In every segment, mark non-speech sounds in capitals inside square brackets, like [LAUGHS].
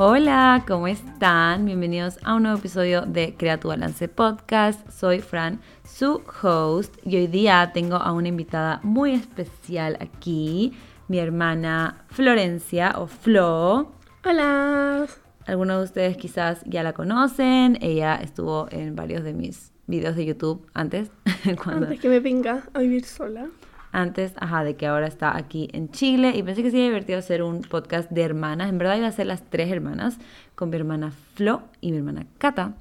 Hola, ¿cómo están? Bienvenidos a un nuevo episodio de Crea tu Balance Podcast. Soy Fran, su host, y hoy día tengo a una invitada muy especial aquí, mi hermana Florencia o Flo. Hola. Algunos de ustedes quizás ya la conocen, ella estuvo en varios de mis videos de YouTube antes. [LAUGHS] cuando... Antes que me venga a vivir sola antes, ajá, de que ahora está aquí en Chile y pensé que sería divertido hacer un podcast de hermanas. En verdad iba a ser las tres hermanas, con mi hermana Flo y mi hermana Cata.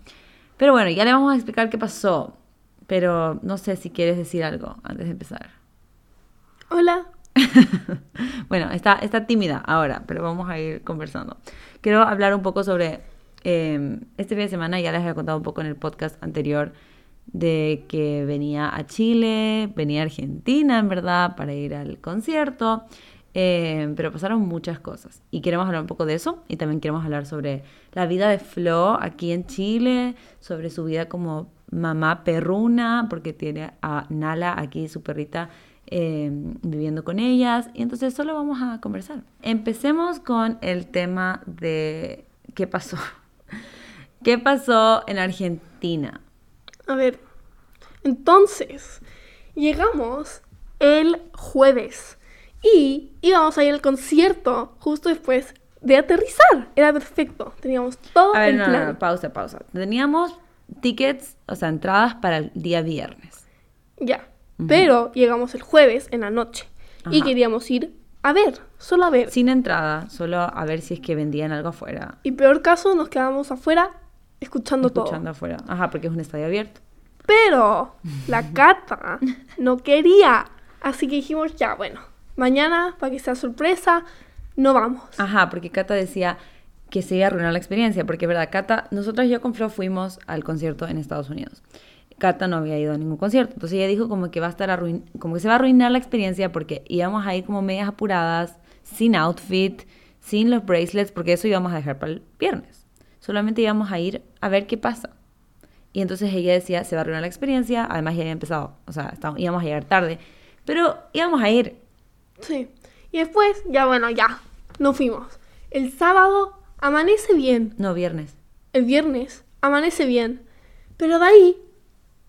Pero bueno, ya le vamos a explicar qué pasó. Pero no sé si quieres decir algo antes de empezar. Hola. [LAUGHS] bueno, está, está tímida ahora, pero vamos a ir conversando. Quiero hablar un poco sobre eh, este fin de semana, ya les había contado un poco en el podcast anterior de que venía a Chile, venía a Argentina, en verdad, para ir al concierto. Eh, pero pasaron muchas cosas y queremos hablar un poco de eso y también queremos hablar sobre la vida de Flo aquí en Chile, sobre su vida como mamá perruna, porque tiene a Nala aquí, su perrita, eh, viviendo con ellas. Y entonces solo vamos a conversar. Empecemos con el tema de qué pasó. [LAUGHS] ¿Qué pasó en Argentina? A ver, entonces, llegamos el jueves y íbamos a ir al concierto justo después de aterrizar. Era perfecto. Teníamos todo a ver, el plan. No, pausa, pausa. Teníamos tickets, o sea, entradas para el día viernes. Ya. Pero llegamos el jueves en la noche y queríamos ir a ver, solo a ver. Sin entrada, solo a ver si es que vendían algo afuera. Y peor caso, nos quedamos afuera escuchando, todo. Escuchando afuera. Ajá, porque es un estadio abierto. Pero la [LAUGHS] Cata no quería. Así que dijimos, ya, bueno, mañana, para que sea sorpresa, no vamos. Ajá, porque Cata decía que se iba a arruinar la experiencia, porque verdad, Cata, nosotros yo con Flo fuimos al concierto en Estados Unidos. Cata no había ido a ningún concierto, entonces ella dijo como que va a estar arruin como que se va a arruinar la experiencia porque íbamos a ir como medias apuradas, sin outfit, sin los bracelets, porque eso íbamos a dejar para el viernes. Solamente íbamos a ir a ver qué pasa. Y entonces ella decía, se va a arruinar la experiencia, además ya había empezado, o sea, íbamos a llegar tarde, pero íbamos a ir. Sí. Y después, ya bueno, ya, no fuimos. El sábado amanece bien. No, viernes. El viernes amanece bien. Pero de ahí,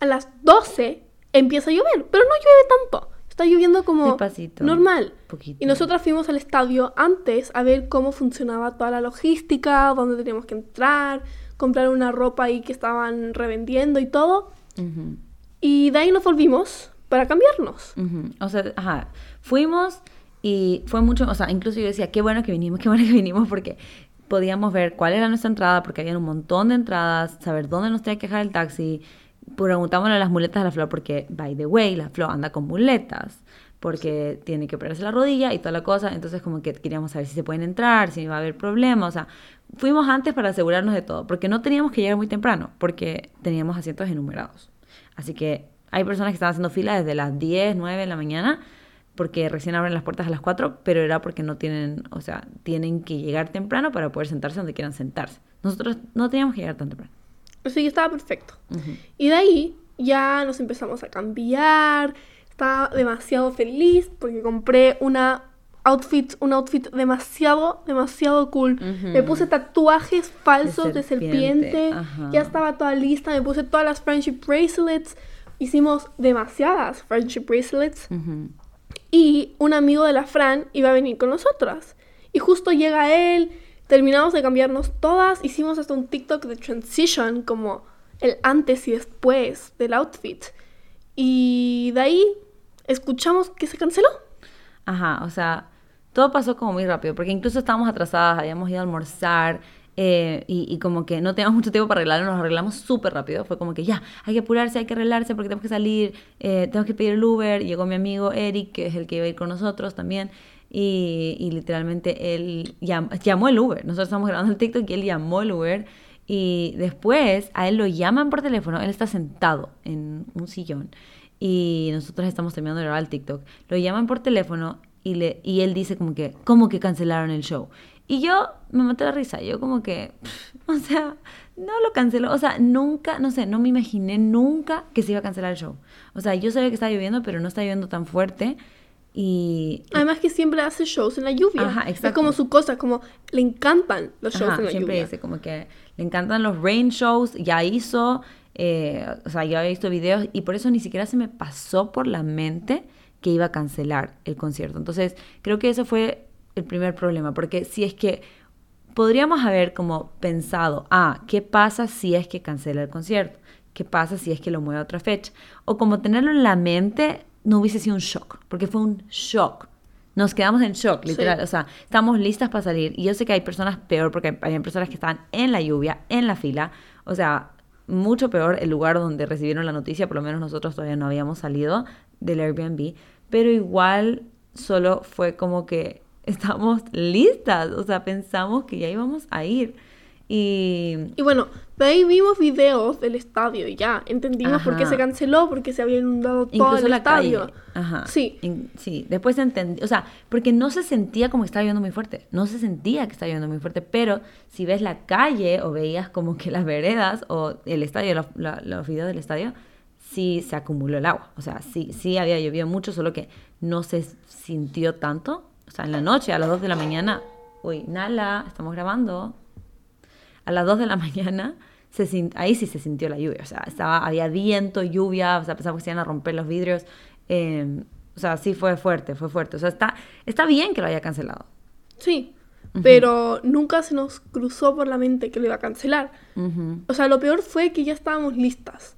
a las 12, empieza a llover. Pero no llueve tanto. Está lloviendo como normal. Y nosotras fuimos al estadio antes a ver cómo funcionaba toda la logística, dónde teníamos que entrar, comprar una ropa ahí que estaban revendiendo y todo. Y de ahí nos volvimos para cambiarnos. O sea, ajá, fuimos y fue mucho, o sea, incluso yo decía, qué bueno que vinimos, qué bueno que vinimos porque podíamos ver cuál era nuestra entrada, porque había un montón de entradas, saber dónde nos tenía que dejar el taxi. Preguntábamos a las muletas de la flor porque, by the way, la flor anda con muletas porque tiene que operarse la rodilla y toda la cosa. Entonces, como que queríamos saber si se pueden entrar, si va a haber problemas. O sea, fuimos antes para asegurarnos de todo, porque no teníamos que llegar muy temprano, porque teníamos asientos enumerados. Así que hay personas que están haciendo fila desde las 10, 9 de la mañana, porque recién abren las puertas a las 4, pero era porque no tienen, o sea, tienen que llegar temprano para poder sentarse donde quieran sentarse. Nosotros no teníamos que llegar tan temprano. Así que estaba perfecto. Y de ahí ya nos empezamos a cambiar. Estaba demasiado feliz porque compré una outfit, un outfit demasiado, demasiado cool. Me puse tatuajes falsos de serpiente, ya estaba toda lista, me puse todas las friendship bracelets, hicimos demasiadas friendship bracelets. Y un amigo de la Fran iba a venir con nosotras. Y justo llega él, terminamos de cambiarnos todas, hicimos hasta un TikTok de transition, como el antes y después del outfit. Y de ahí escuchamos que se canceló. Ajá, o sea, todo pasó como muy rápido, porque incluso estábamos atrasadas, habíamos ido a almorzar eh, y, como que no teníamos [LAUGHS] mucho tiempo para arreglarlo, nos arreglamos súper rápido. Fue como que ya, hay que apurarse, hay que arreglarse porque tenemos que salir, eh, tenemos que pedir el Uber. Llegó mi amigo Eric, que es el que iba a ir con nosotros también. Y, literalmente él llamó el Uber. Nosotros estamos grabando el TikTok y él llamó el Uber. Y después a él lo llaman por teléfono, él está sentado en un sillón y nosotros estamos terminando de grabar el TikTok. Lo llaman por teléfono y, le, y él dice como que, ¿cómo que cancelaron el show? Y yo me maté la risa, yo como que, [LAUGHS] o sea, no lo canceló, o sea, nunca, no sé, no me imaginé nunca que se iba a cancelar el show. O sea, yo sabía que estaba lloviendo, pero no estaba lloviendo tan fuerte Y Además que siempre hace shows en la lluvia. Ajá, Es exacto. como su cosa, como le encantan los shows Ajá, en la siempre lluvia. dice como que le encantan los rain shows, ya hizo, eh, o sea, ya he visto videos y por eso ni siquiera se me pasó por la mente que iba a cancelar el concierto. Entonces, creo que ese fue el primer problema, porque si es que podríamos haber como pensado, ah, ¿qué pasa si es que cancela el concierto? ¿Qué pasa si es que lo mueve a otra fecha? O como tenerlo en la mente no hubiese sido un shock, porque fue un shock. Nos quedamos en shock, Sí. literal. O sea, estamos listas para salir. Y yo sé que hay personas peor, porque hay, hay personas que están en la lluvia, en la fila. O sea, mucho peor el lugar donde recibieron la noticia. Por lo menos nosotros todavía no habíamos salido del Airbnb. Pero igual solo fue como que [LAUGHS] estamos listas. O sea, pensamos que ya íbamos a ir. Y Y bueno, de ahí vimos videos del estadio y ya entendimos por qué Ajá. se canceló, porque se había inundado todo Incluso el la estadio. calle. Ajá. Sí. In- sí. Después entendí. O sea, porque no se sentía como que estaba lloviendo muy fuerte. No se sentía que estaba lloviendo muy fuerte. Pero si ves la calle o veías como que las veredas o el estadio, la- los videos del estadio, sí se acumuló el agua. O sea, sí, sí había llovido mucho, solo que no se sintió tanto. O sea, en la noche, a las 2 de la mañana. Uy, Nala, estamos grabando a las 2 de la mañana, se ahí sí se sintió la lluvia. O sea, estaba, había viento, lluvia, o sea, pensaba que se iban a romper los vidrios. eh, o sea, sí fue fuerte, fue fuerte. O sea, está, está bien que lo haya cancelado. Sí, pero nunca se nos cruzó por la mente que lo iba a cancelar. O sea, lo peor fue que ya estábamos listas.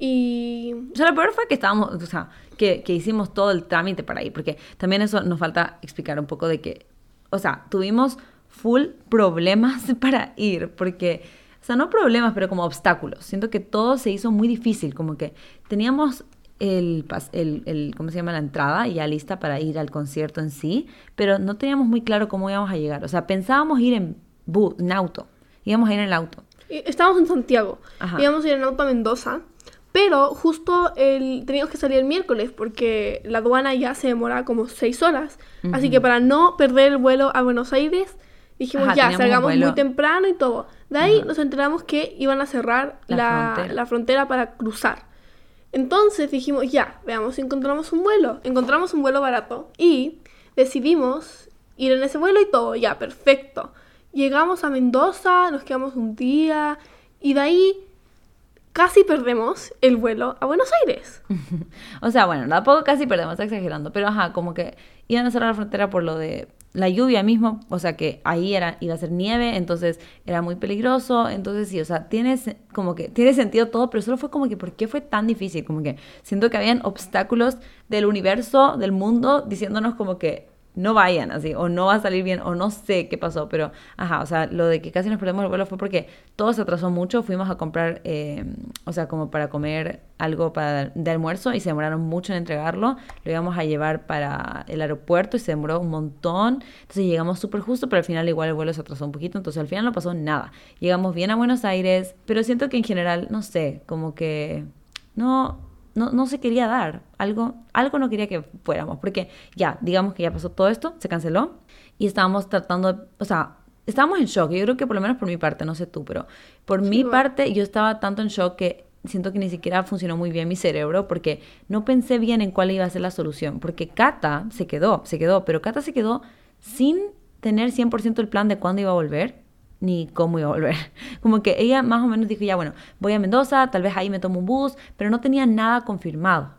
Y O sea, lo peor fue que estábamos, o sea, que, que hicimos todo el trámite para ir, porque también eso nos falta explicar un poco de que, o sea, tuvimos full problemas [LAUGHS] para ir, porque, o sea, no problemas, pero como obstáculos. Siento que todo se hizo muy difícil, como que teníamos el, el, el ¿cómo se llama? La entrada ya lista para ir al concierto en sí, pero no teníamos muy claro cómo íbamos a llegar. O sea, pensábamos ir en, bu- en auto, íbamos a ir en el auto. estábamos en Santiago. Ajá. Íbamos a ir en auto a Mendoza. Pero justo el, teníamos que salir el miércoles porque la aduana ya se demoraba como seis horas. Así que para no perder el vuelo a Buenos Aires, dijimos Ajá, ya, salgamos muy temprano y todo. De ahí nos enteramos que iban a cerrar La la, frontera. la frontera para cruzar. Entonces dijimos, ya, veamos si encontramos un vuelo. Encontramos un vuelo barato y decidimos ir en ese vuelo y todo, ya, perfecto. Llegamos a Mendoza, nos quedamos un día y de ahí casi perdemos el vuelo a Buenos Aires. [LAUGHS] O sea, bueno, tampoco casi perdemos, está exagerando, pero ajá, como que iban a cerrar la frontera por lo de la lluvia mismo, o sea que ahí era, iba a ser nieve, entonces era muy peligroso, entonces sí, o sea, tiene como que tiene sentido todo, pero solo fue como que ¿por qué fue tan difícil? Como que siento que habían obstáculos del universo, del mundo, diciéndonos como que no vayan así, o no va a salir bien, o no sé qué pasó, pero ajá, o sea, lo de que casi nos perdemos el vuelo fue porque todo se atrasó mucho, fuimos a comprar, eh, o sea, como para comer algo para, de almuerzo y se demoraron mucho en entregarlo, lo íbamos a llevar para el aeropuerto y se demoró un montón, entonces llegamos súper justo, pero al final igual el vuelo se atrasó un poquito, entonces al final no pasó nada, llegamos bien a Buenos Aires, pero siento que en general, no sé, como que no, no, no se quería dar. Algo, algo no quería que fuéramos. Porque ya, digamos que ya pasó todo esto, se canceló. Y estábamos tratando, de- o sea, estábamos en shock. Yo creo que por lo menos por mi parte, no sé tú, pero por mi parte yo estaba tanto en shock que siento que ni siquiera funcionó muy bien mi cerebro porque no pensé bien en cuál iba a ser la solución. Porque Cata se quedó, se quedó, pero Cata se quedó sin tener 100% el plan de cuándo iba a volver ni cómo iba a volver. [LAUGHS] Como que ella más o menos dijo, ya bueno, voy a Mendoza, tal vez ahí me tomo un bus, pero no tenía nada confirmado.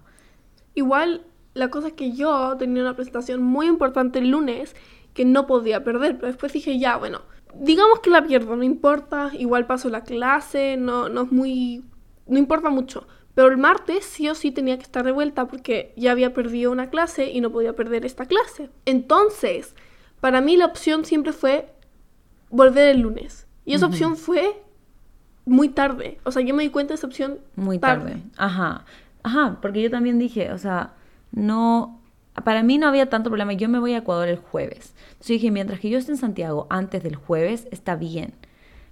Igual, la cosa es que yo tenía una presentación muy importante el lunes que no podía perder, pero después dije, ya, bueno, digamos que la pierdo, no importa, igual paso la clase, no, no es muy... no importa mucho. Pero el martes sí o sí tenía que estar de vuelta porque ya había perdido una clase y no podía perder esta clase. Entonces, para mí la opción siempre fue volver el lunes. Y esa opción fue muy tarde. O sea, yo me di cuenta de esa opción Muy tarde. Ajá. Ajá, porque yo también dije, o sea, no, para mí no había tanto problema. Yo me voy a Ecuador el jueves. Entonces yo dije, mientras que yo esté en Santiago antes del jueves, está bien.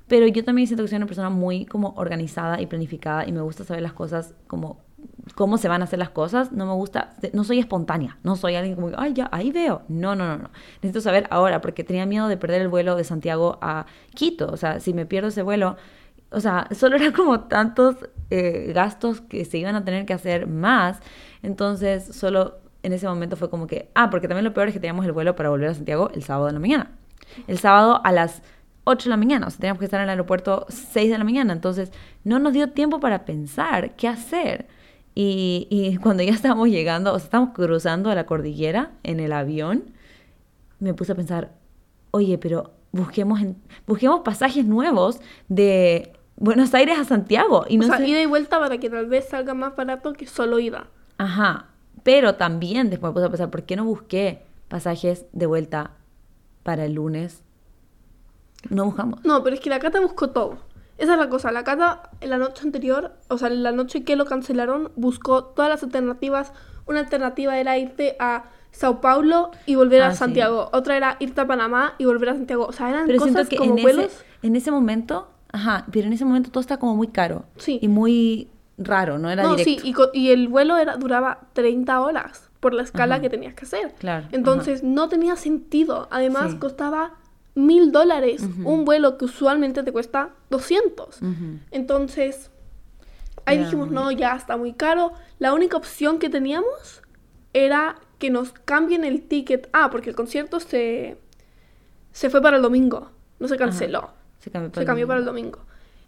Pero yo también siento que soy una persona muy como organizada y planificada y me gusta saber las cosas como cómo se van a hacer las cosas. No me gusta, no soy espontánea, no soy alguien como, ay, ya, ahí veo. No, no, no, no. Necesito saber ahora porque tenía miedo de perder el vuelo de Santiago a Quito. O sea, si me pierdo ese vuelo, o sea, [LAUGHS] solo eran como tantos eh, gastos que se iban a tener que hacer más. Entonces, solo en ese momento fue como que, ah, porque también lo peor es que teníamos el vuelo para volver a Santiago el sábado de la mañana. El sábado a las 8 de la mañana, o sea, teníamos que estar en el aeropuerto 6 de la mañana, entonces no nos dio tiempo para pensar qué hacer. Y, y cuando ya estábamos llegando, o sea, estábamos cruzando a la cordillera en el avión, me puse a pensar, oye, pero busquemos, en- busquemos pasajes nuevos de Buenos Aires a Santiago. Y no o sea, sé- ida y vuelta para que tal vez salga más barato que solo ida. Ajá. Pero también después me puse a pensar, ¿por qué no busqué pasajes de vuelta para el lunes? No buscamos. No, pero es que la Cata buscó todo. Esa es la cosa. La Cata, en la noche anterior, o sea, en la noche que lo cancelaron, buscó todas las alternativas. Una alternativa era irte a Sao Paulo y volver Ah, a sí. Santiago. Otra era irte a Panamá y volver a Santiago. O sea, eran Pero cosas que como en vuelos. ese, en ese momento, ajá, pero en ese momento todo está como muy caro. Sí. Y muy raro, no era No, directo. sí, y, y el vuelo era, duraba 30 horas por la escala Ajá. que tenías que hacer. Claro, Entonces no tenía sentido. Además, Sí. costaba mil dólares un vuelo que usualmente te cuesta 200. Ujú. Entonces, ahí dijimos, no, ya está muy caro. La única opción que teníamos era que nos cambien el ticket. Ah, porque el concierto se, se fue para el domingo, no se canceló. Se cambió Se cambió para el domingo.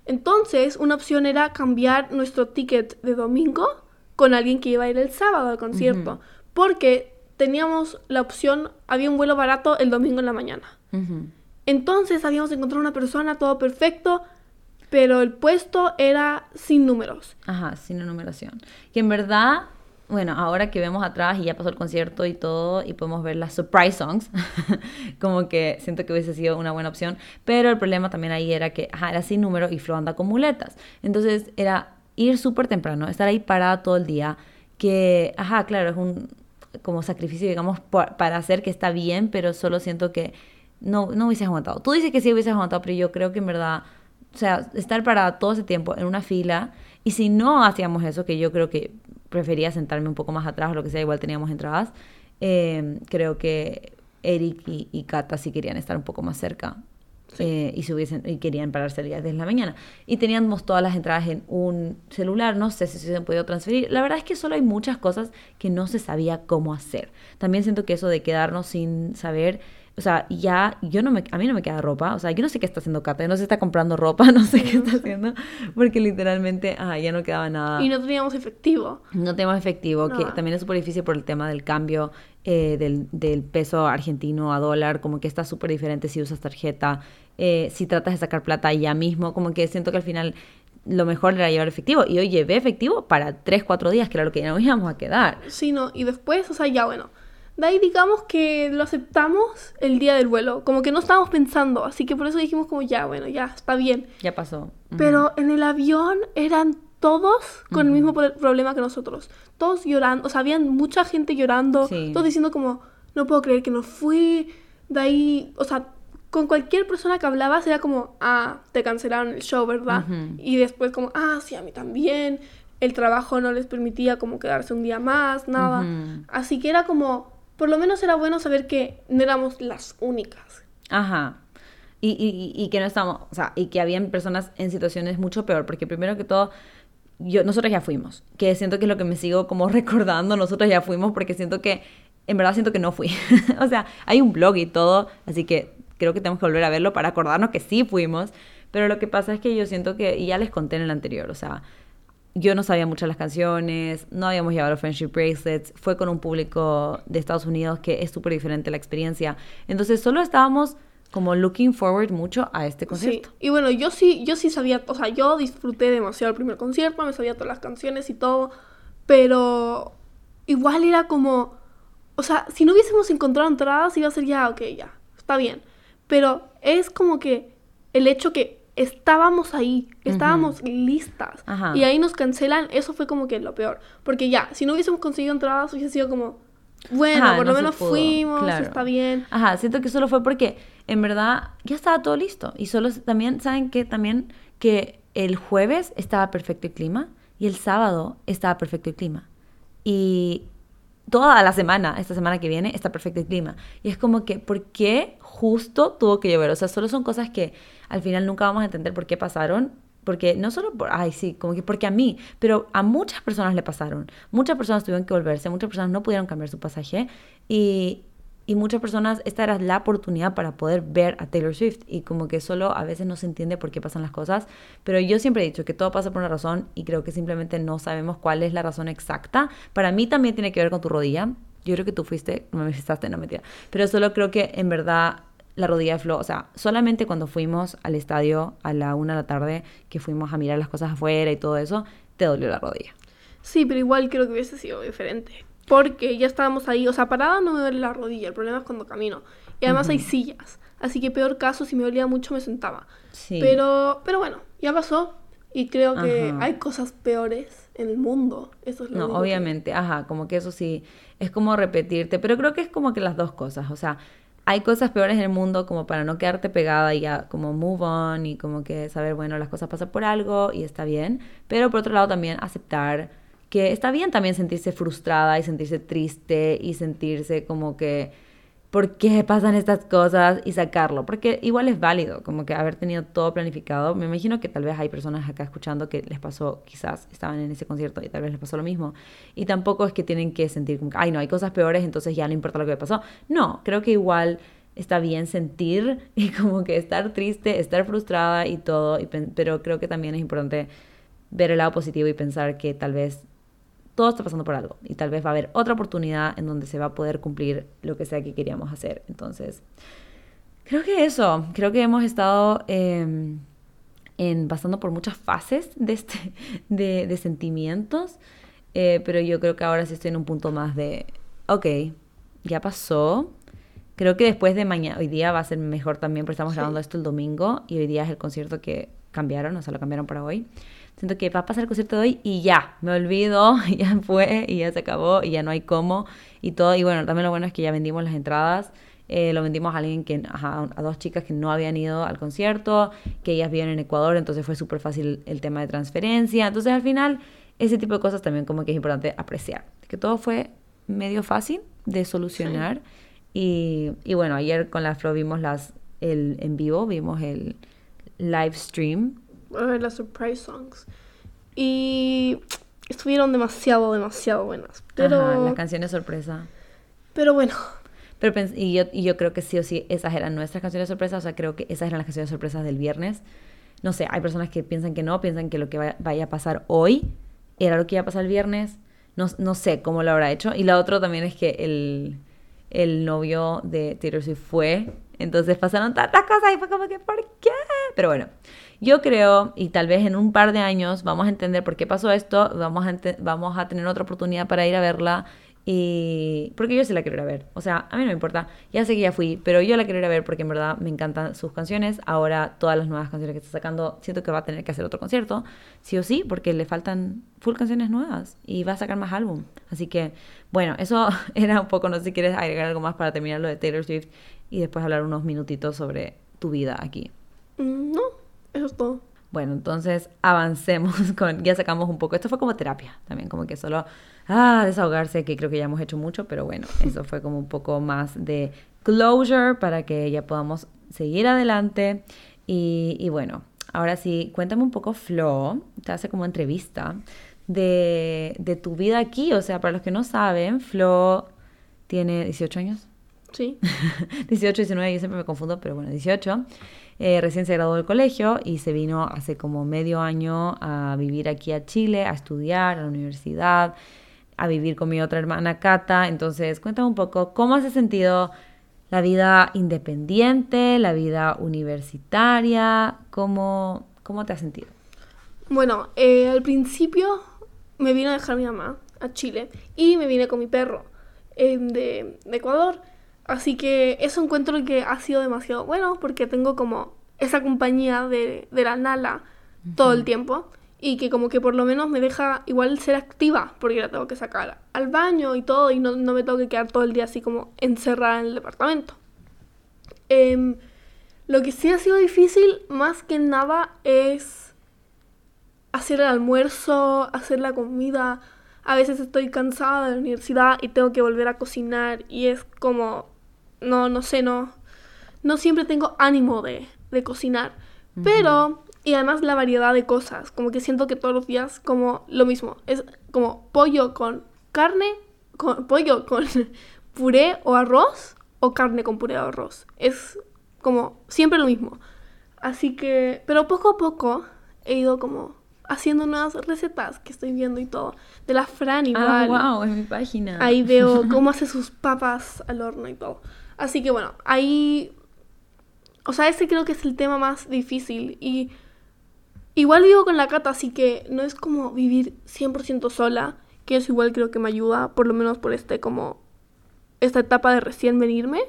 Entonces, una opción era cambiar nuestro ticket de domingo con alguien que iba a ir el sábado al concierto. Porque teníamos la opción, había un vuelo barato el domingo en la mañana. Ujú. Entonces habíamos encontrado una persona, todo perfecto, pero el puesto era sin números. Ajá, sin numeración. Que en verdad, bueno, ahora que vemos atrás y ya pasó el concierto y todo, y podemos ver las surprise songs, [LAUGHS] como que siento que hubiese sido una buena opción. Pero el problema también ahí era que, ajá, era sin número y Flo anda con muletas. Entonces era ir súper temprano, estar ahí parada todo el día, que, ajá, claro, es un como sacrificio, digamos, para hacer que está bien, pero solo siento que no, no hubieses aguantado. Tú dices que sí hubieses aguantado, pero yo creo que en verdad, o sea, estar parada todo ese tiempo en una fila, y si no hacíamos eso, que yo creo que prefería sentarme un poco más atrás o lo que sea, igual teníamos entradas, eh, creo que Eric y, y Kata sí querían estar un poco más cerca. eh, y, se hubiesen, y querían pararse ya desde la mañana. Y teníamos todas las entradas en un celular, no sé si se han podido transferir. La verdad es que solo hay muchas cosas que no se sabía cómo hacer. También siento que eso de quedarnos sin saber, o sea, ya yo no me, a mí no me queda ropa, o sea, yo no sé qué está haciendo Kata, no se está comprando ropa, [LAUGHS] no sé qué está haciendo, porque literalmente, ah, ya no quedaba nada. Y no teníamos efectivo. No tenemos efectivo, que también es súper difícil por el tema del cambio eh, del, del peso argentino a dólar, como que está súper diferente si usas tarjeta, eh, si tratas de sacar plata ya mismo, como que siento que al final lo mejor era llevar efectivo. Y hoy llevé efectivo para 3, 4 días, que era lo que ya nos íbamos a quedar. Sí, no. Y después, o sea, ya bueno. De ahí digamos que lo aceptamos el día del vuelo. Como que no estábamos pensando. Así que por eso dijimos como ya, bueno, ya, está bien. Ya pasó. Pero en el avión eran todos con el mismo pro- problema que nosotros. Todos llorando, o sea, habían mucha gente llorando, Sí. todos diciendo como, no puedo creer que no fui. De ahí, o sea, con cualquier persona que hablabas era como, ah, te cancelaron el show, ¿verdad? Y después como, ah, sí, a mí también. El trabajo no les permitía como quedarse un día más, nada. Así que era como, por lo menos era bueno saber que no éramos las únicas. Ajá. Y, y- y- que no estamos, o sea, y que habían personas en situaciones mucho peor, porque primero que todo, yo, nosotros ya fuimos, que siento que es lo que me sigo como [LAUGHS] recordando, nosotros ya fuimos, porque siento que, en verdad siento que no fui. [LAUGHS] o sea, hay un blog y todo, así que creo que tenemos que volver a verlo para acordarnos que sí fuimos, pero lo que pasa es que yo siento que, y ya les conté en el anterior, o sea, yo no sabía muchas las canciones, no habíamos llevado friendship bracelets, fue con un público de Estados Unidos que es súper diferente la experiencia. Entonces solo estábamos como looking forward mucho a este Sí, concierto. y bueno, yo sí, yo sí sabía, o sea, yo disfruté demasiado el primer concierto, me sabía todas las canciones y todo, pero igual era como, o sea, si no hubiésemos encontrado entradas iba a ser ya, ok, ya, está bien, pero es como que el hecho que estábamos ahí, estábamos listas, Ajá. y ahí nos cancelan, eso fue como que lo peor, porque ya, si no hubiésemos conseguido entradas hubiese sido como, bueno, Ajá, por no lo menos pudo, fuimos, claro. está bien. Ajá, siento que solo fue porque en verdad ya estaba todo listo. Y solo también, ¿saben qué? También que el jueves estaba perfecto el clima y el sábado estaba perfecto el clima. Y toda la semana, esta semana que viene, está perfecto el clima. Y es como que, ¿por qué justo tuvo que llover? O sea, solo son cosas que al final nunca vamos a entender por qué pasaron. porque no solo por, ay, sí, como que porque a mí, pero a muchas personas le pasaron. Muchas personas tuvieron que volverse, muchas personas no pudieron cambiar su pasaje y, y muchas personas, esta era la oportunidad para poder ver a Taylor Swift y como que solo a veces no se entiende por qué pasan las cosas, pero yo siempre he dicho que todo pasa por una razón y creo que simplemente no sabemos cuál es la razón exacta. Para mí también tiene que ver con tu rodilla. Yo creo que tú fuiste, no me manifestaste, no mentira, pero solo creo que en verdad la rodilla de Flo, o sea, solamente cuando fuimos al estadio a la una de la tarde, que fuimos a mirar las cosas afuera y todo eso, te dolió la rodilla. Sí, pero igual creo que hubiese sido diferente. Porque ya estábamos ahí, o sea, parada no me duele la rodilla, el problema es cuando camino. Y además hay sillas, así que peor caso, si me dolía mucho me sentaba. Sí. Pero, pero bueno, ya pasó y creo que hay cosas peores en el mundo. Eso es lo No, único que- obviamente, ajá, como que eso sí, es como repetirte, pero creo que es como que las dos cosas, o sea, hay cosas peores en el mundo como para no quedarte pegada y ya como move on y como que saber, bueno, las cosas pasan por algo y está bien, pero por otro lado también aceptar que está bien también sentirse frustrada y sentirse triste y sentirse como que por qué pasan estas cosas y sacarlo, porque igual es válido, como que haber tenido todo planificado. Me imagino que tal vez hay personas acá escuchando que les pasó, quizás estaban en ese concierto y tal vez les pasó lo mismo. Y tampoco es que tienen que sentir como ay, no, hay cosas peores, entonces ya no importa lo que pasó. No, creo que igual está bien sentir [LAUGHS] y como que estar triste, estar frustrada y todo, pero creo que también es importante ver el lado positivo y pensar que tal vez todo está pasando por algo y tal vez va a haber otra oportunidad en donde se va a poder cumplir lo que sea que queríamos hacer. Entonces, creo que eso, creo que hemos estado eh, en, pasando por muchas fases de, este, [LAUGHS] de sentimientos, eh, pero yo creo que ahora sí estoy en un punto más de, ok, ya pasó. Creo que después de mañana, hoy día va a ser mejor también, porque estamos Sí. grabando esto el domingo y hoy día es el concierto que cambiaron, o sea, lo cambiaron para hoy. Siento que va a pasar el concierto de hoy y ya, me olvido, y [LAUGHS] ya fue, y ya se acabó, y ya no hay cómo, y todo. Y bueno, también lo bueno es que ya vendimos las entradas. eh, lo vendimos a alguien que, ajá, a dos chicas que no habían ido al concierto, que ellas viven en Ecuador, entonces fue súper fácil el tema de transferencia. Entonces al final, ese tipo de cosas también como que es importante apreciar. Que todo fue medio fácil de solucionar. Y, y bueno, ayer con la Flo vimos las, el en vivo, vimos el live stream ver las surprise songs. Y estuvieron demasiado, demasiado buenas. Pero, Ajá, las canciones sorpresa. pero bueno, Pero pens- y, yo, y yo creo que sí o sí, esas eran nuestras canciones sorpresa. O sea, creo que esas eran las canciones sorpresas del viernes. No sé, hay personas que piensan que no, piensan que lo que vaya, vaya a pasar hoy era lo que iba a pasar el viernes. No, no sé cómo lo habrá hecho. Y la otra también es que el, el novio de Taylor fue. Entonces pasaron tantas cosas y fue como que, ¿por qué? Pero bueno, yo creo, y tal vez en un par de años vamos a entender por qué pasó esto, vamos a tener otra oportunidad para ir a verla. Y porque yo sí la quiero ir a ver. O sea, a mí no me importa. Ya sé que ya fui, pero yo la quiero ir ver porque en verdad me encantan sus canciones. Ahora todas las nuevas canciones que está sacando, siento que va a tener que hacer otro concierto. Sí o sí, porque le faltan full canciones nuevas y va a sacar más álbum. Así que, bueno, eso [LAUGHS] era un poco, no sé si quieres agregar algo más para terminar lo de Taylor Swift y después hablar unos minutitos sobre tu vida aquí. mm, no, eso es todo. Bueno, entonces avancemos [LAUGHS] con, ya sacamos un poco, esto fue como terapia también, como que solo, ah, desahogarse, que creo que ya hemos hecho mucho, pero bueno, [LAUGHS] eso fue como un poco más de closure para que ya podamos seguir adelante. Y, y bueno, ahora sí, cuéntame un poco, Flo, te hace como entrevista de, de tu vida aquí, o sea, para los que no saben, Flo tiene 18 años. Sí. [LAUGHS] 18, 19, yo siempre me confundo, pero bueno, 18. Eh, recién se graduó del colegio y se vino hace como medio año a vivir aquí a Chile, a estudiar a la universidad, a vivir con mi otra hermana Cata. Entonces, cuéntame un poco cómo has sentido la vida independiente, la vida universitaria, cómo, cómo te has sentido. Bueno, eh, al principio me vino a dejar mi mamá a Chile y me vine con mi perro eh, de, de Ecuador. Así que eso encuentro que ha sido demasiado bueno porque tengo como esa compañía de, de la Nala todo el tiempo y que como que por lo menos me deja igual ser activa porque la tengo que sacar al baño y todo y no, no me tengo que quedar todo el día así como encerrada en el departamento. Em, lo que sí ha sido difícil más que nada es hacer el almuerzo, hacer la comida. A veces estoy cansada de la universidad y tengo que volver a cocinar y es como, no, no sé, no, no siempre tengo ánimo de, de cocinar. Pero Y además la variedad de cosas, como que siento que todos los días como lo mismo, es como pollo con carne, con pollo con [LAUGHS] puré o arroz o carne con puré o arroz. Es como siempre lo mismo. Así que, pero poco a poco he ido como haciendo nuevas recetas que estoy viendo y todo. De la Fran igual. Ah, wow, en mi página. Ahí veo [LAUGHS] cómo hace sus papas al horno y todo. Así que bueno, ahí... O sea, ese creo que es el tema más difícil. Y igual vivo con la cata, así que no es como vivir 100% sola. Que eso igual creo que me ayuda, por lo menos por este como... Esta etapa de recién venirme.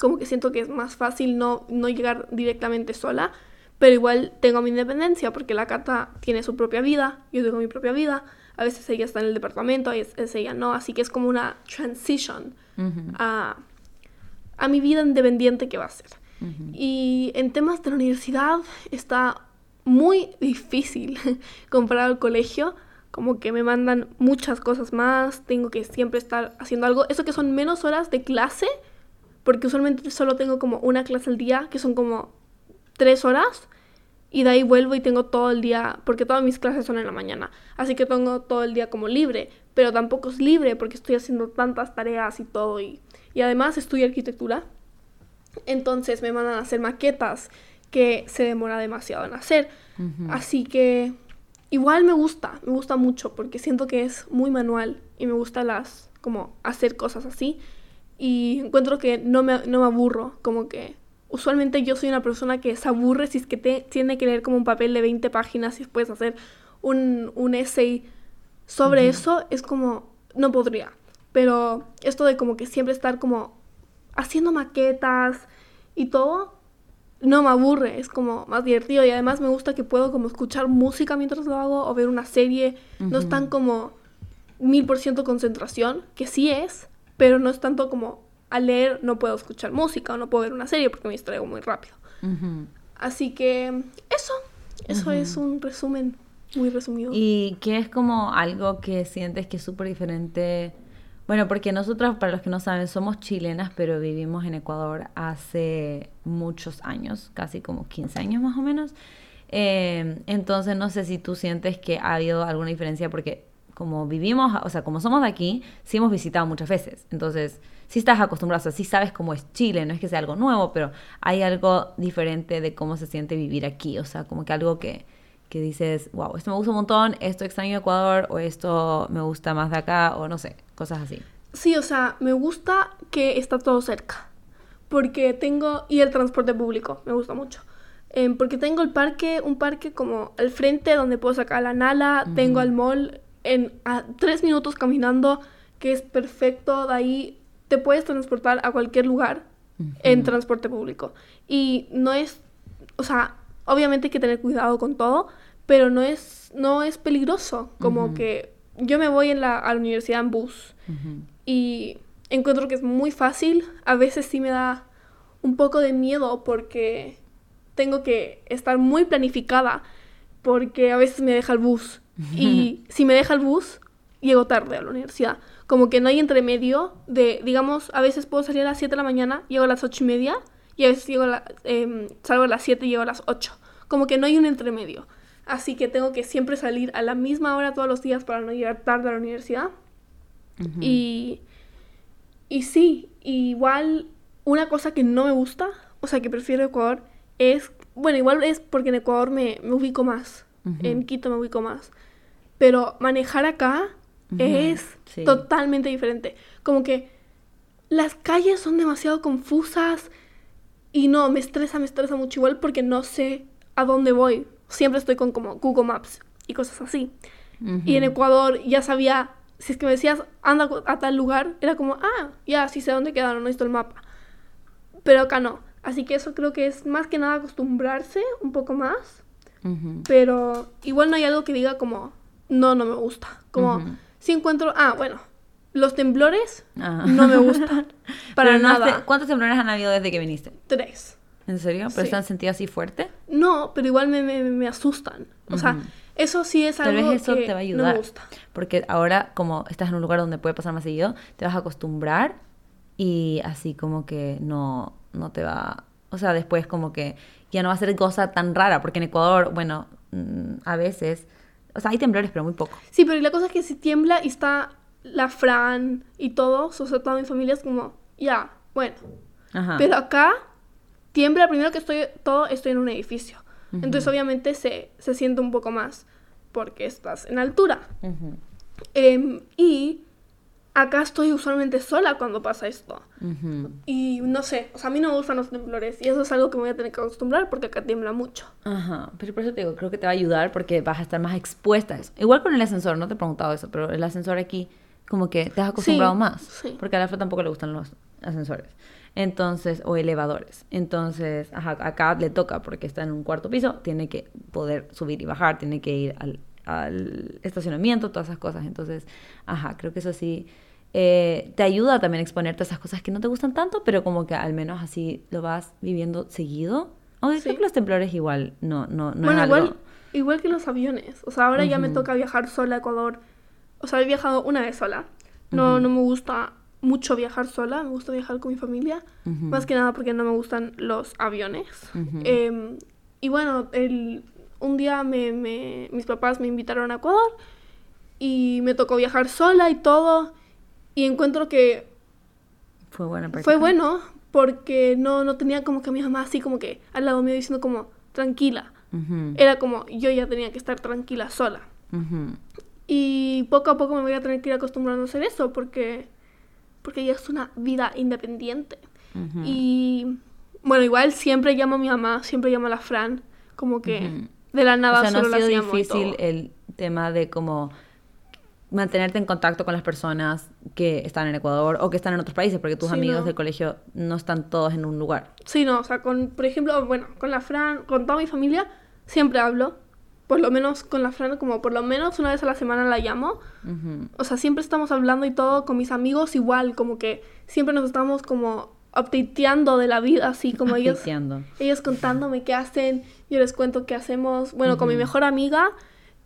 Como que siento que es más fácil no, no llegar directamente sola pero igual tengo mi independencia porque la Cata tiene su propia vida, yo tengo mi propia vida, a veces ella está en el departamento, a veces ella no, así que es como una transition a, a, mi vida independiente que va a ser. Y en temas de la universidad está muy difícil [LAUGHS] comparado al colegio, como que me mandan muchas cosas más, tengo que siempre estar haciendo algo, eso que son menos horas de clase, porque usualmente solo tengo como una clase al día, que son como tres horas y de ahí vuelvo y tengo todo el día, porque todas mis clases son en la mañana, así que tengo todo el día como libre, pero tampoco es libre porque estoy haciendo tantas tareas y todo y, y además estudio arquitectura, entonces me mandan a hacer maquetas que se demora demasiado en hacer, así que igual me gusta, me gusta mucho porque siento que es muy manual y me gusta las, como hacer cosas así. Y encuentro que no me, no me aburro, como que usualmente yo soy una persona que se aburre si es que te, tiene que leer como un papel de 20 páginas y después hacer un, un essay sobre eso, es como, no podría. Pero esto de como que siempre estar como haciendo maquetas y todo, no me aburre, es como más divertido y además me gusta que puedo como escuchar música mientras lo hago o ver una serie, no es tan como mil por ciento concentración, que sí es, pero no es tanto como al leer no puedo escuchar música o no puedo ver una serie porque me distraigo muy rápido. Así que eso, eso es un resumen muy resumido. ¿Y qué es como algo que sientes que es súper diferente? Bueno, porque nosotros, para los que no saben, somos chilenas, pero vivimos en Ecuador hace muchos años, casi como 15 años más o menos. Eh, entonces, no sé si tú sientes que ha habido alguna diferencia, porque como vivimos, o sea, como somos de aquí, sí hemos visitado muchas veces. Entonces, si estás acostumbrado, o sea, sí sabes cómo es Chile, no es que sea algo nuevo, pero hay algo diferente de cómo se siente vivir aquí, o sea, como que algo que, que dices, wow, esto me gusta un montón, esto extraño Ecuador, o esto me gusta más de acá, o no sé, cosas así. Sí, o sea, me gusta que está todo cerca, porque tengo, y el transporte público, me gusta mucho. Em, porque tengo el parque, un parque como al frente donde puedo sacar la nala, tengo el mall en a tres minutos caminando, que es perfecto, de ahí te puedes transportar a cualquier lugar en transporte público. Y no es, o sea, obviamente hay que tener cuidado con todo, pero no es, no es peligroso. Como que yo me voy en la, a la universidad en bus y encuentro que es muy fácil. A veces sí me da un poco de miedo porque tengo que estar muy planificada porque a veces me deja el bus. Y [LAUGHS] si me deja el bus, llego tarde a la universidad. Como que no hay entremedio de, digamos, a veces puedo salir a las 7 de la mañana, llego a las 8 y media, y a veces llego em, salgo a las 7 y llego a las 8. Como que no hay un entremedio. Así que tengo que siempre salir a la misma hora todos los días para no llegar tarde a la universidad. Y, y sí, igual una cosa que no me gusta, o sea, que prefiero Ecuador, es, bueno, igual es porque en Ecuador me, me ubico más, en Quito me ubico más, pero manejar acá es totalmente diferente. Como que las calles son demasiado confusas y no, me estresa, me estresa mucho igual porque no sé a dónde voy. Siempre estoy con como Google Maps y cosas así. Y en Ecuador ya sabía, si es que me decías, anda a tal lugar, era como, ah, ya sí sé dónde quedaron, no necesito el mapa. Pero acá no. Así que eso creo que es más que nada acostumbrarse un poco más. Pero igual no hay algo que diga como, no, no me gusta. Como, si encuentro, ah, bueno, los temblores ah. no me gustan [LAUGHS] para nada. ¿Cuántos temblores han habido desde que viniste? Tres. ¿En serio? ¿Pero están sentido así fuerte? No, pero igual me, me, asustan. O sea, eso sí es algo Tal vez eso te va a ayudar. No me gusta. Porque ahora, como estás en un lugar donde puede pasar más seguido, te vas a acostumbrar y así como que no, no te va O sea, después como que ya no va a ser cosa tan rara, porque en Ecuador, bueno, mm, a veces, o sea, hay temblores, pero muy poco. Sí, pero la cosa es que si tiembla y está la Fran y todos, o sea, toda mi familia es como, ya, bueno. Ajá. Pero acá tiembla, primero que estoy, todo estoy en un edificio. Entonces obviamente se, se siente un poco más porque estás en altura. Em, y acá estoy usualmente sola cuando pasa esto. Y no sé, o sea, a mí no me gustan los temblores y eso es algo que me voy a tener que acostumbrar porque acá tiembla mucho. Ajá, pero por eso te digo, creo que te va a ayudar porque vas a estar más expuesta a eso. Igual con el ascensor, no te he preguntado eso, pero el ascensor aquí como que te has acostumbrado Sí, más. sí. Porque a la Flo tampoco le gustan los ascensores. Entonces, o elevadores. Entonces, ajá, acá le toca porque está en un cuarto piso, tiene que poder subir y bajar, tiene que ir al, al estacionamiento, todas esas cosas. Entonces, ajá, creo que eso sí eh, te ayuda también a exponerte a esas cosas que no te gustan tanto, pero como que al menos así lo vas viviendo seguido. Aunque creo Sí. que los temblores igual no, no, no bueno, es algo... igual, igual que los aviones. O sea, ahora ya me toca viajar sola a Ecuador. O sea, he viajado una vez sola. No, no me gusta mucho viajar sola, me gusta viajar con mi familia. Más que nada porque no me gustan los aviones. Ujú. Em, y bueno, el, un día me, me- mis papás me invitaron a Ecuador y me tocó viajar sola y todo. Y encuentro que Fue buena fue bueno porque no, no tenía como que a mi mamá así como que al lado mío diciendo como tranquila. Era como yo ya tenía que estar tranquila sola. Y poco a poco me voy a tener que ir acostumbrando a hacer eso porque, porque ya es una vida independiente. Y bueno, igual siempre llamo a mi mamá, siempre llamo a la Fran, como que Ujú. de la nada o sea, no solo ha las sido difícil el tema de como mantenerte en contacto con las personas que están en Ecuador o que están en otros países, porque tus Sí, amigos no. del colegio no están todos en un lugar. Sí, no, o sea, con, por ejemplo, bueno, con la Fran, con toda mi familia, siempre hablo. Por lo menos con la Fran, como por lo menos una vez a la semana la llamo. Ujú. O sea, siempre estamos hablando y todo con mis amigos igual, como que siempre nos estamos como updateando de la vida, así como ellos, ellos contándome qué hacen, yo les cuento qué hacemos. Bueno, con mi mejor amiga,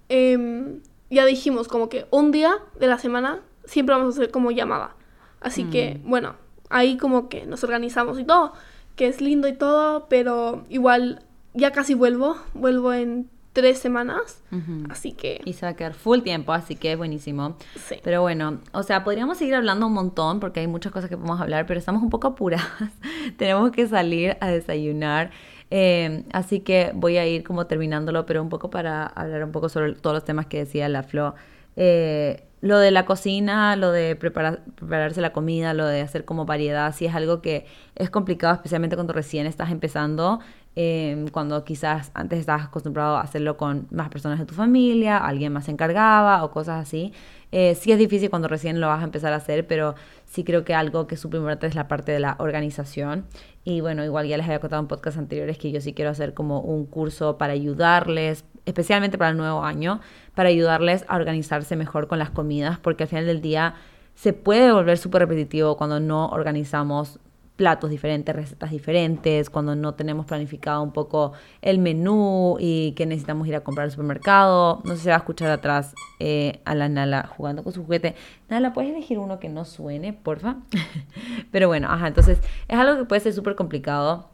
em, ya dijimos como que un día de la semana siempre vamos a hacer como llamada. Así que, Mm. bueno, ahí como que nos organizamos y todo, que es lindo y todo, pero igual ya casi vuelvo, vuelvo en tres semanas, así que Y se va a quedar full tiempo, así que es buenísimo. sí. Pero bueno, o sea, podríamos seguir hablando un montón porque hay muchas cosas que podemos hablar, pero estamos un poco apuradas. [LAUGHS] Tenemos que salir a desayunar. Eh, así que voy a ir como terminándolo, pero un poco para hablar un poco sobre todos los temas que decía la Flo. Eh, lo de la cocina, lo de preparar, prepararse la comida, lo de hacer como variedad, sí es algo que es complicado, especialmente cuando recién estás empezando, eh, cuando quizás antes estabas acostumbrado a hacerlo con más personas de tu familia, alguien más se encargaba o cosas así. Eh, sí es difícil cuando recién lo vas a empezar a hacer, pero sí creo que algo que es súper importante es la parte de la organización. Y bueno, igual ya les había contado en podcasts anteriores que yo sí quiero hacer como un curso para ayudarles, especialmente para el nuevo año, para ayudarles a organizarse mejor con las comidas, porque al final del día se puede volver súper repetitivo cuando no organizamos platos diferentes, recetas diferentes, cuando no tenemos planificado un poco el menú y que necesitamos ir a comprar al supermercado. No sé si se va a escuchar atrás eh, a la Nala jugando con su juguete. Nala, ¿puedes elegir uno que no suene, porfa? [LAUGHS] Pero bueno, ajá, entonces es algo que puede ser súper complicado.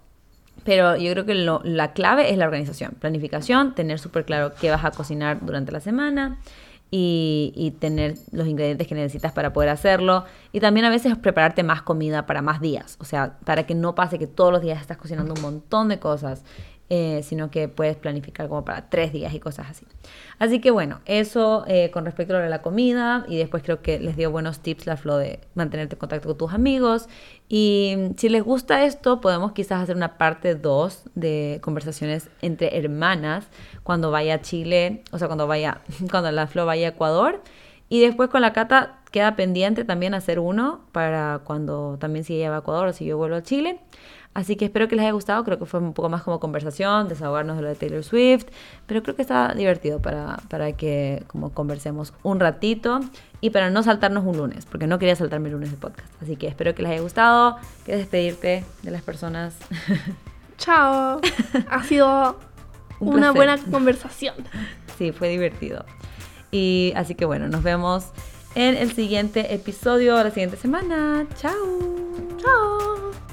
Pero yo creo que lo- la clave es la organización, planificación, tener súper claro qué vas a cocinar durante la semana y, y tener los ingredientes que necesitas para poder hacerlo. Y también a veces prepararte más comida para más días, o sea, para que no pase que todos los días estás cocinando un montón de cosas, eh, sino que puedes planificar como para tres días y cosas así. Así que bueno, eso eh, con respecto a la comida y después creo que les dio buenos tips la Flo de mantenerte en contacto con tus amigos y si les gusta esto podemos quizás hacer una parte 2 de conversaciones entre hermanas cuando vaya a Chile, o sea, cuando vaya, [LAUGHS] cuando la Flo vaya a Ecuador y después con la Cata queda pendiente también hacer uno para cuando también si ella va a Ecuador o si yo vuelvo a Chile. Así que espero que les haya gustado, creo que fue un poco más como conversación, desahogarnos de lo de Taylor Swift, pero creo que está divertido para, para que como conversemos un ratito y para no saltarnos un lunes, porque no quería saltarme el lunes de podcast. Así que espero que les haya gustado, quieres despedirte de las personas. [LAUGHS] Chao. ha sido [LAUGHS] Un una buena conversación. [LAUGHS] sí, fue divertido. Y así que bueno, nos vemos en el siguiente episodio, la siguiente semana. Chao. Chao.